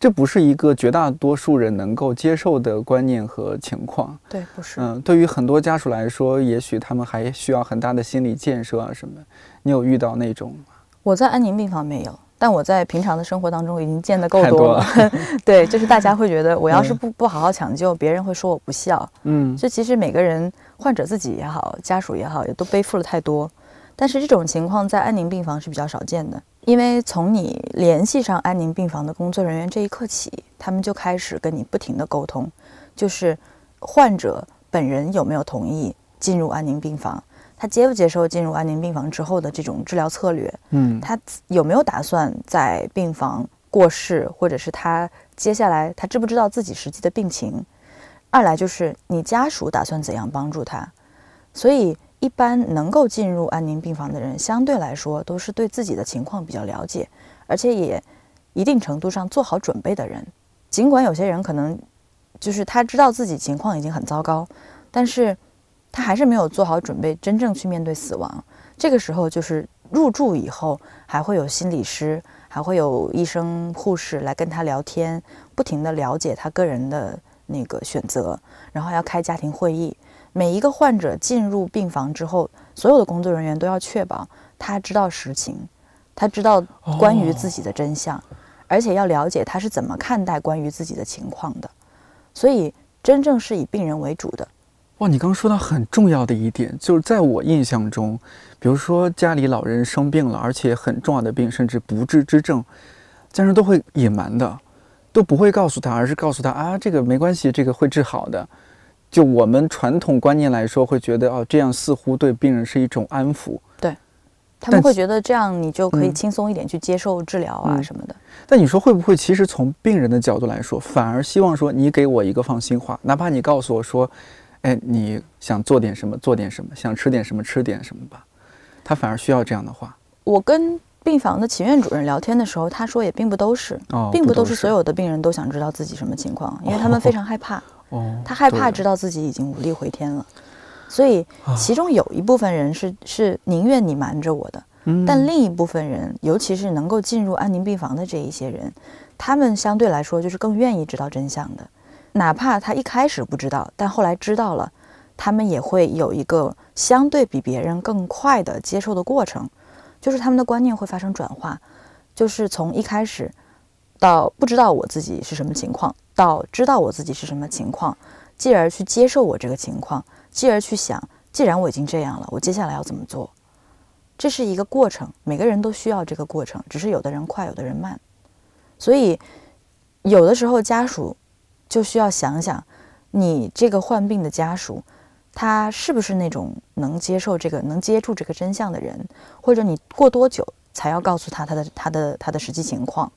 这不是一个绝大多数人能够接受的观念和情况。对，不是。嗯，对于很多家属来说，也许他们还需要很大的心理建设啊什么。你有遇到那种吗？我在安宁病房没有，但我在平常的生活当中已经见得够太多多了。对，就是大家会觉得我要是嗯不不好好抢救，别人会说我不孝。嗯这其实每个人，患者自己也好，家属也好，也都背负了太多。但是这种情况在安宁病房是比较少见的，因为从你联系上安宁病房的工作人员这一刻起，他们就开始跟你不停的沟通，就是患者本人有没有同意进入安宁病房，他接不接受进入安宁病房之后的这种治疗策略，嗯，他有没有打算在病房过世，或者是他接下来他知不知道自己实际的病情？二来就是你家属打算怎样帮助他？所以。一般能够进入安宁病房的人，相对来说都是对自己的情况比较了解，而且也一定程度上做好准备的人。尽管有些人可能就是他知道自己情况已经很糟糕，但是他还是没有做好准备，真正去面对死亡。这个时候就是入住以后，还会有心理师，还会有医生、护士来跟他聊天，不停地了解他个人的那个选择，然后要开家庭会议。每一个患者进入病房之后，所有的工作人员都要确保他知道实情，他知道关于自己的真相，而且要了解他是怎么看待关于自己的情况的。所以，真正是以病人为主的。哇，你刚刚说到很重要的一点，就是在我印象中，比如说家里老人生病了，而且很重要的病，甚至不治之症，家人都会隐瞒的，都不会告诉他，而是告诉他啊，这个没关系，这个会治好的。就我们传统观念来说，会觉得哦，这样似乎对病人是一种安抚。对，他们会觉得这样你就可以轻松一点去接受治疗啊什么的。但你说会不会，其实从病人的角度来说，反而希望说你给我一个放心话，哪怕你告诉我说，哎，你想做点什么，做点什么，想吃点什么，吃点什么吧，他反而需要这样的话。我跟病房的秦院主任聊天的时候，他说也并不都是，并不都是所有的病人都想知道自己什么情况，因为他们非常害怕。哦，他害怕知道自己已经无力回天了，所以其中有一部分人是是宁愿你瞒着我的，但另一部分人，尤其是能够进入安宁病房的这一些人，他们相对来说就是更愿意知道真相的，哪怕他一开始不知道，但后来知道了，他们也会有一个相对比别人更快的接受的过程，就是他们的观念会发生转化，就是从一开始。到不知道我自己是什么情况，到知道我自己是什么情况，继而去接受我这个情况，继而去想，既然我已经这样了，我接下来要怎么做？这是一个过程，每个人都需要这个过程，只是有的人快，有的人慢。所以，有的时候家属就需要想想，你这个患病的家属，他是不是那种能接受这个、能接住这个真相的人？或者你过多久才要告诉他他的、他的、他的实际情况？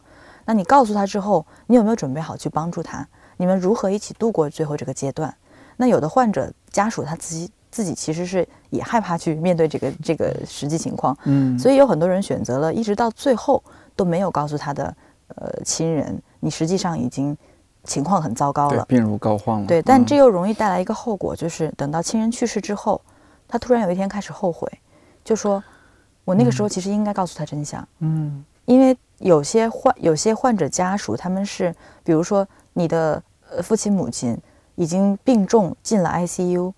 那你告诉他之后，你有没有准备好去帮助他？你们如何一起度过最后这个阶段？那有的患者家属他自己自己其实是也害怕去面对这个这个实际情况，嗯，所以有很多人选择了一直到最后都没有告诉他的呃亲人，你实际上已经情况很糟糕了，病入膏肓了。对，但这又容易带来一个后果，就是等到亲人去世之后，他突然有一天开始后悔，就说：“我那个时候其实应该告诉他真相。”嗯，因为。有些患有些患者家属，他们是，比如说你的呃父亲母亲已经病重进了 ICU，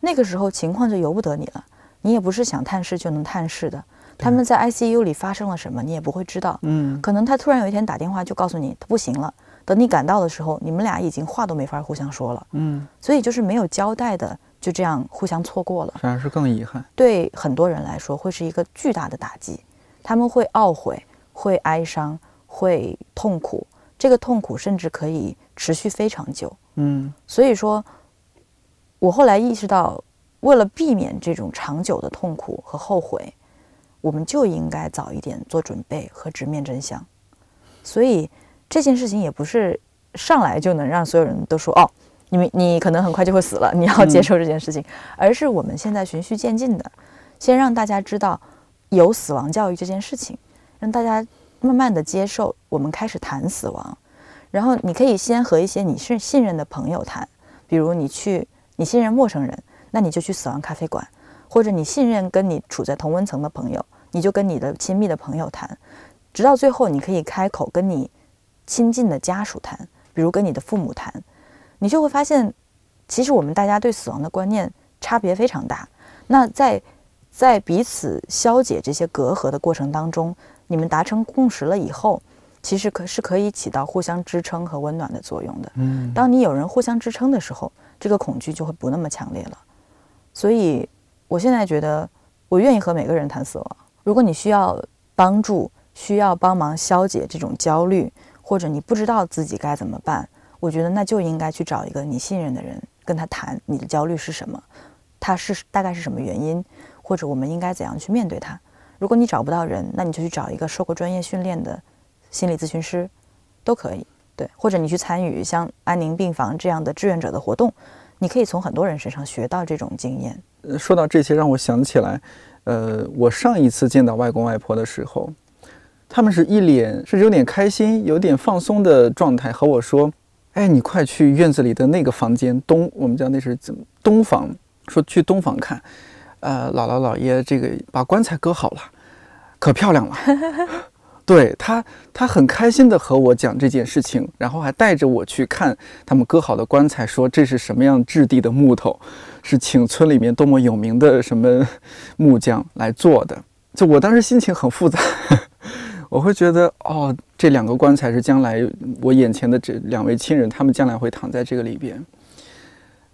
那个时候情况就由不得你了，你也不是想探视就能探视的。他们在 ICU 里发生了什么，你也不会知道。嗯，可能他突然有一天打电话就告诉你他不行了，等你赶到的时候，你们俩已经话都没法互相说了。嗯，所以就是没有交代的，就这样互相错过了，反而是更遗憾。对很多人来说，会是一个巨大的打击，他们会懊悔。会哀伤，会痛苦，这个痛苦甚至可以持续非常久。嗯，所以说，我后来意识到，为了避免这种长久的痛苦和后悔，我们就应该早一点做准备和直面真相。所以这件事情也不是上来就能让所有人都说哦，你们你可能很快就会死了，你要接受这件事情，而是我们现在循序渐进的，先让大家知道有死亡教育这件事情。让大家慢慢的接受，我们开始谈死亡，然后你可以先和一些你是信任的朋友谈，比如你去你信任陌生人，那你就去死亡咖啡馆，或者你信任跟你处在同温层的朋友，你就跟你的亲密的朋友谈，直到最后你可以开口跟你亲近的家属谈，比如跟你的父母谈，你就会发现，其实我们大家对死亡的观念差别非常大，那在在彼此消解这些隔阂的过程当中。你们达成共识了以后，其实可是可以起到互相支撑和温暖的作用的。嗯，当你有人互相支撑的时候，这个恐惧就会不那么强烈了。所以，我现在觉得，我愿意和每个人谈死亡。如果你需要帮助，需要帮忙消解这种焦虑，或者你不知道自己该怎么办，我觉得那就应该去找一个你信任的人，跟他谈你的焦虑是什么，他是大概是什么原因，或者我们应该怎样去面对它。如果你找不到人，那你就去找一个受过专业训练的心理咨询师，都可以。对，或者你去参与像安宁病房这样的志愿者的活动，你可以从很多人身上学到这种经验。说到这些，让我想起来，呃，我上一次见到外公外婆的时候，他们是一脸是有点开心、有点放松的状态，和我说：“哎，你快去院子里的那个房间东，我们叫那是怎么东房，说去东房看，呃，姥姥姥爷这个把棺材搁好了，可漂亮了。”对他，他很开心的和我讲这件事情，然后还带着我去看他们搁好的棺材，说这是什么样质地的木头，是请村里面多么有名的什么木匠来做的。就我当时心情很复杂，我会觉得哦，这两个棺材是将来我眼前的这两位亲人，他们将来会躺在这个里边。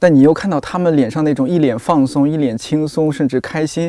但你又看到他们脸上那种一脸放松、一脸轻松，甚至开心，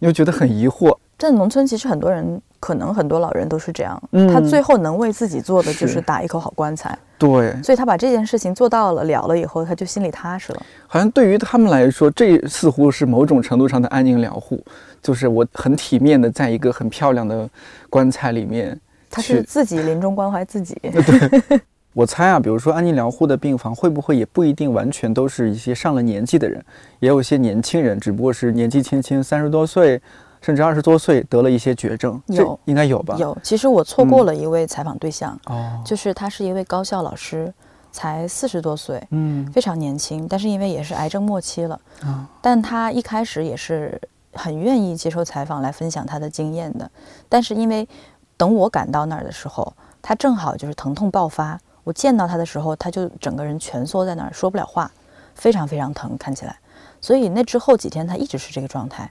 你又觉得很疑惑。在农村，其实很多人可能很多老人都是这样，嗯他最后能为自己做的就是是打一口好棺材，对，所以他把这件事情做到了了了以后，他就心里踏实了。好像对于他们来说，这似乎是某种程度上的安宁疗护，就是我很体面的在一个很漂亮的棺材里面去。他是自己临终关怀自己。我猜啊，比如说安宁疗护的病房，会不会也不一定完全都是一些上了年纪的人，也有一些年轻人，只不过是年纪轻轻，三十多岁，甚至二十多岁得了一些绝症，这有应该有吧？有，其实我错过了一位采访对象，哦，就是他是一位高校老师，才四十多岁，嗯非常年轻，但是因为也是癌症末期了，啊但他一开始也是很愿意接受采访来分享他的经验的。但是因为等我赶到那儿的时候，他正好就是疼痛爆发。我见到他的时候，他就整个人蜷缩在那儿，说不了话，非常非常疼，看起来。所以那之后几天，他一直是这个状态。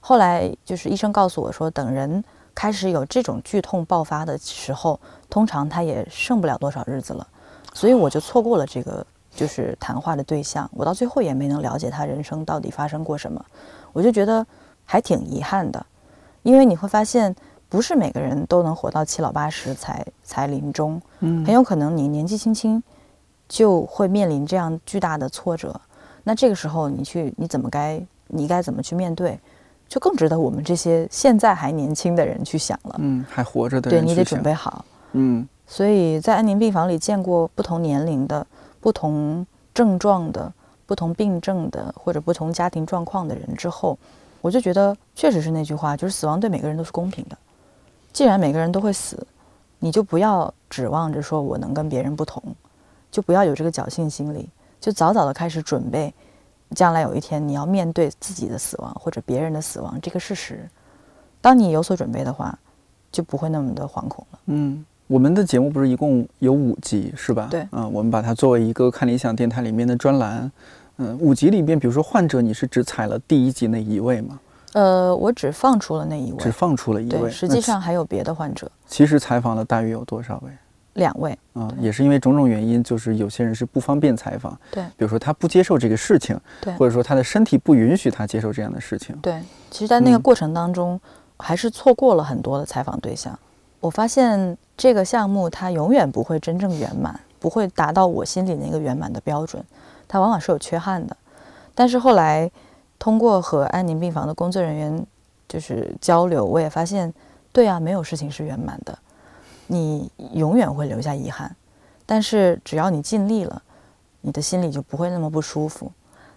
后来就是医生告诉我说，等人开始有这种剧痛爆发的时候，通常他也剩不了多少日子了。所以我就错过了这个就是谈话的对象，我到最后也没能了解他人生到底发生过什么，我就觉得还挺遗憾的，因为你会发现，不是每个人都能活到七老八十才才临终，嗯很有可能你年纪轻轻就会面临这样巨大的挫折，那这个时候你去你怎么该你该怎么去面对，就更值得我们这些现在还年轻的人去想了。嗯，还活着的对你得准备好。嗯所以在安宁病房里见过不同年龄的、不同症状的、不同病症的或者不同家庭状况的人之后，我就觉得确实是那句话，就是死亡对每个人都是公平的。既然每个人都会死，你就不要指望着说我能跟别人不同，就不要有这个侥幸心理，就早早的开始准备，将来有一天你要面对自己的死亡或者别人的死亡这个事实。当你有所准备的话，就不会那么的惶恐了。嗯。我们的节目不是一共有五集是吧？对嗯，我们把它作为一个看理想电台里面的专栏。嗯，五集里面，比如说患者，你是只采了第一集那一位吗？呃，我只放出了那一位，只放出了一位。实际上还有别的患者，其实采访了大约有多少位？两位。啊、也是因为种种原因，就是有些人是不方便采访，对比如说他不接受这个事情，对或者说他的身体不允许他接受这样的事情。对，其实，在那个嗯过程当中，还是错过了很多的采访对象。我发现这个项目它永远不会真正圆满，不会达到我心里那个圆满的标准，它往往是有缺憾的。但是后来通过和安宁病房的工作人员就是交流，我也发现，对啊，没有事情是圆满的，你永远会留下遗憾。但是只要你尽力了，你的心里就不会那么不舒服。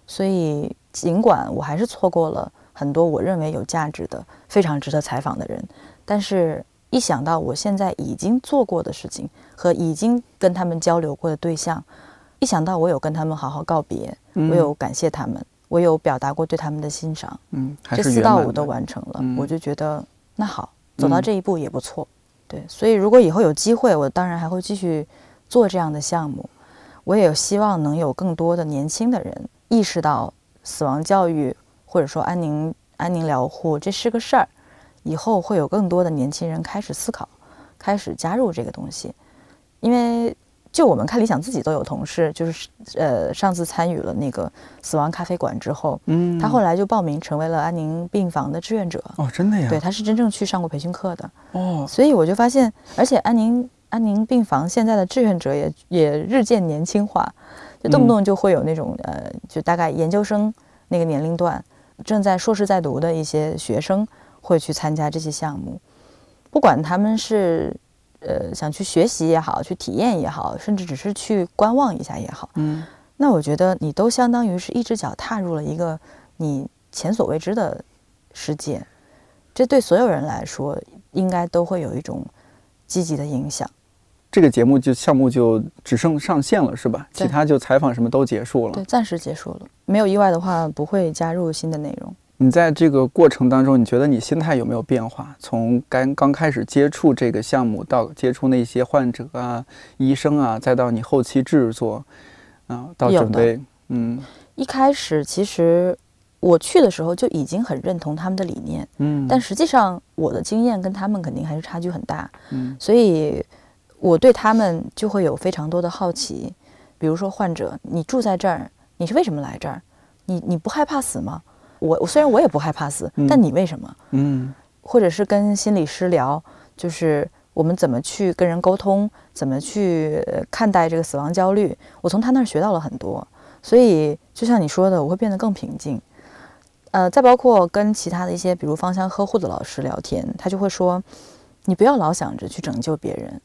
所以，尽管我还是错过了很多我认为有价值的、非常值得采访的人，但是一想到我现在已经做过的事情和已经跟他们交流过的对象，一想到我有跟他们好好告别，我有感谢他们，我有表达过对他们的欣赏，嗯，还这四到五都完成了，嗯。我就觉得那好，走到嗯。这一步也不错。对，所以如果以后有机会，我当然还会继续做这样的项目。我也有希望能有更多的年轻的人意识到死亡教育或者说安宁安宁疗护这是个事儿，以后会有更多的年轻人开始思考，开始加入这个东西，因为就我们看理想自己都有同事，就是呃上次参与了那个死亡咖啡馆之后，嗯，他后来就报名成为了安宁病房的志愿者。哦，真的呀？对，他是真正去上过培训课的。哦，所以我就发现，而且安宁安宁病房现在的志愿者也也日渐年轻化，就动不动就会有那种、呃，就大概研究生那个年龄段，正在硕士在读的一些学生会去参加这些项目，不管他们是呃想去学习也好，去体验也好，甚至只是去观望一下也好，嗯，那我觉得你都相当于是一只脚踏入了一个你前所未知的世界，这对所有人来说应该都会有一种积极的影响。这个节目就项目就只剩上线了，是吧？其他就采访什么都结束了对，。暂时结束了，没有意外的话不会加入新的内容。你在这个过程当中，你觉得你心态有没有变化？从刚刚开始接触这个项目，到接触那些患者啊、医生啊，再到你后期制作，啊，到准备，嗯一开始其实我去的时候就已经很认同他们的理念，嗯，但实际上我的经验跟他们肯定还是差距很大，嗯所以我对他们就会有非常多的好奇。比如说患者，你住在这儿，你是为什么来这儿？你你不害怕死吗？我我虽然我也不害怕死，嗯但你为什么？嗯或者是跟心理师聊，就是我们怎么去跟人沟通，怎么去呃看待这个死亡焦虑。我从他那儿学到了很多，所以就像你说的，我会变得更平静。呃，再包括跟其他的一些，比如芳香呵护的老师聊天，他就会说，你不要老想着去拯救别人，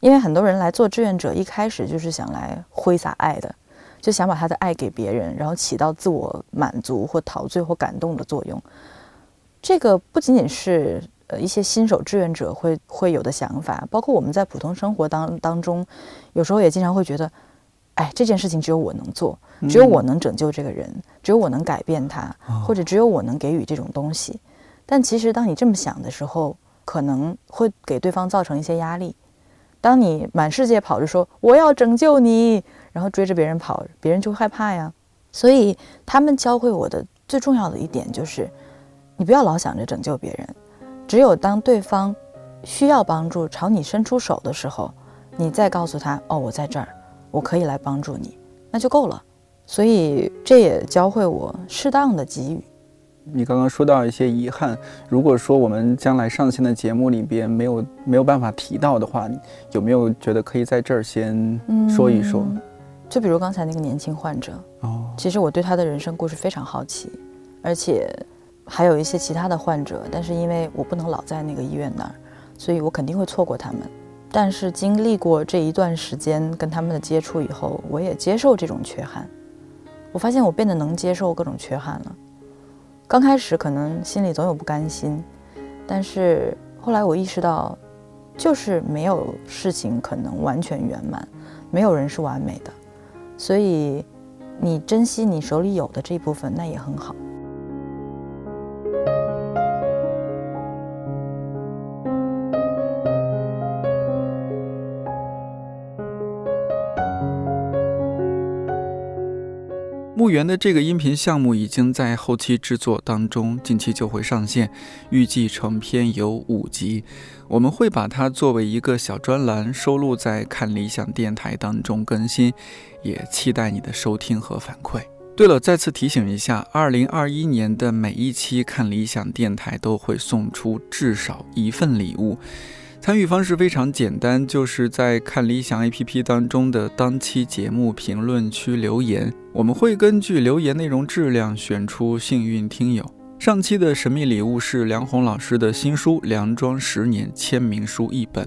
因为很多人来做志愿者，一开始就是想来挥洒爱的，就想把他的爱给别人，然后起到自我满足或陶醉或感动的作用。这个不仅仅是呃一些新手志愿者会会有的想法，包括我们在普通生活当当中，有时候也经常会觉得，哎，这件事情只有我能做，只有我能拯救这个人，只有我能改变他，或者只有我能给予这种东西。但其实当你这么想的时候，可能会给对方造成一些压力。当你满世界跑着说我要拯救你，然后追着别人跑，别人就会害怕呀。所以他们教会我的最重要的一点就是，你不要老想着拯救别人，只有当对方需要帮助，朝你伸出手的时候，你再告诉他：“哦，我在这儿，我可以来帮助你”，那就够了。所以这也教会我适当的给予。你刚刚说到一些遗憾，如果说我们将来上线的节目里边没有没有办法提到的话，有没有觉得可以在这儿先说一说？嗯就比如刚才那个年轻患者，哦，其实我对他的人生故事非常好奇，而且还有一些其他的患者，但是因为我不能老在那个医院那儿，所以我肯定会错过他们。但是经历过这一段时间跟他们的接触以后，我也接受这种缺憾。我发现我变得能接受各种缺憾了。刚开始可能心里总有不甘心，但是后来我意识到，就是没有事情可能完全圆满，没有人是完美的。所以，你珍惜你手里有的这部分，那也很好。墓园的这个音频项目已经在后期制作当中，近期就会上线，预计成片有五集。我们会把它作为一个小专栏收录在看理想电台当中更新，也期待你的收听和反馈。对了，再次提醒一下，二零二一年的每一期看理想电台都会送出至少一份礼物。参与方式非常简单，就是在看理想 APP 当中的当期节目评论区留言，我们会根据留言内容质量选出幸运听友。上期的神秘礼物是梁红老师的新书《梁庄十年》签名书一本。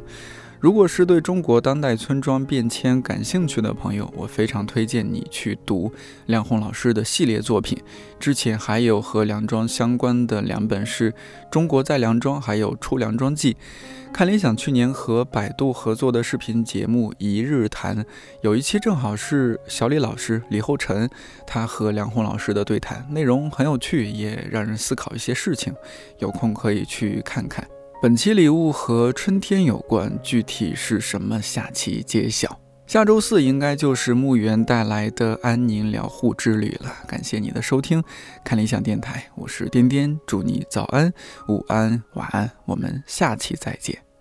如果是对中国当代村庄变迁感兴趣的朋友，我非常推荐你去读梁红老师的系列作品。之前还有和梁庄相关的两本是《中国在梁庄》还有《出梁庄记》。看联想去年和百度合作的视频节目《一日谈》，有一期正好是小李老师李厚辰他和梁红老师的对谈，内容很有趣，也让人思考一些事情。有空可以去看看。本期礼物和春天有关，具体是什么？下期揭晓。下周四应该就是墓园带来的安宁疗护之旅了。感谢你的收听，看理想电台，我是颠颠，祝你早安、午安、晚安，我们下期再见。